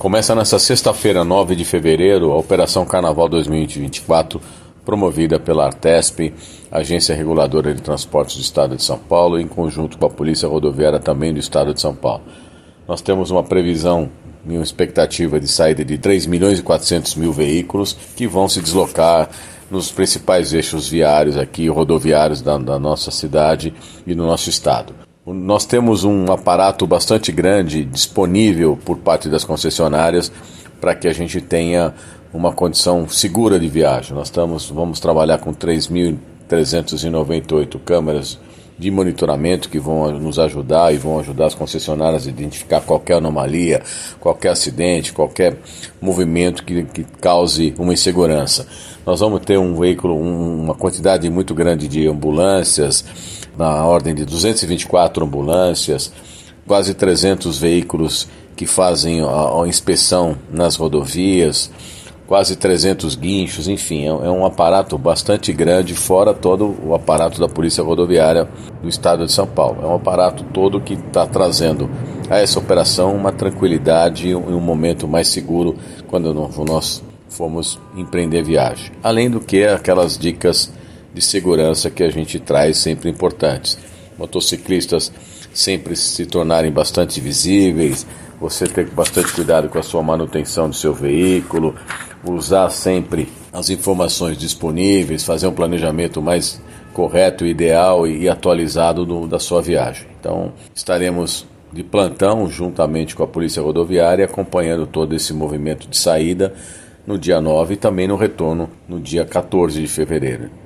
Começa nesta sexta-feira, 9 de fevereiro, a Operação Carnaval 2024, promovida pela Artesp, Agência Reguladora de Transportes do Estado de São Paulo, em conjunto com a Polícia Rodoviária também do Estado de São Paulo. Nós temos uma previsão e uma expectativa de saída de 3 milhões e 400 mil veículos que vão se deslocar nos principais eixos viários aqui, rodoviários da, da nossa cidade e do nosso estado. Nós temos um aparato bastante grande disponível por parte das concessionárias para que a gente tenha uma condição segura de viagem. Nós estamos, vamos trabalhar com 3.398 câmeras de monitoramento que vão nos ajudar e vão ajudar as concessionárias a identificar qualquer anomalia, qualquer acidente, qualquer movimento que, que cause uma insegurança. Nós vamos ter um veículo, um, uma quantidade muito grande de ambulâncias, na ordem de 224 ambulâncias, quase 300 veículos que fazem a, a inspeção nas rodovias, quase 300 guinchos, enfim, é, é um aparato bastante grande, fora todo o aparato da Polícia Rodoviária do Estado de São Paulo. É um aparato todo que está trazendo a essa operação uma tranquilidade e um, um momento mais seguro quando nós formos empreender viagem. Além do que aquelas dicas de segurança que a gente traz sempre importantes. Motociclistas sempre se tornarem bastante visíveis, você ter bastante cuidado com a sua manutenção do seu veículo, usar sempre as informações disponíveis, fazer um planejamento mais correto, ideal e atualizado do, da sua viagem. Então, estaremos de plantão juntamente com a Polícia Rodoviária acompanhando todo esse movimento de saída no dia 9 e também no retorno no dia 14 de fevereiro.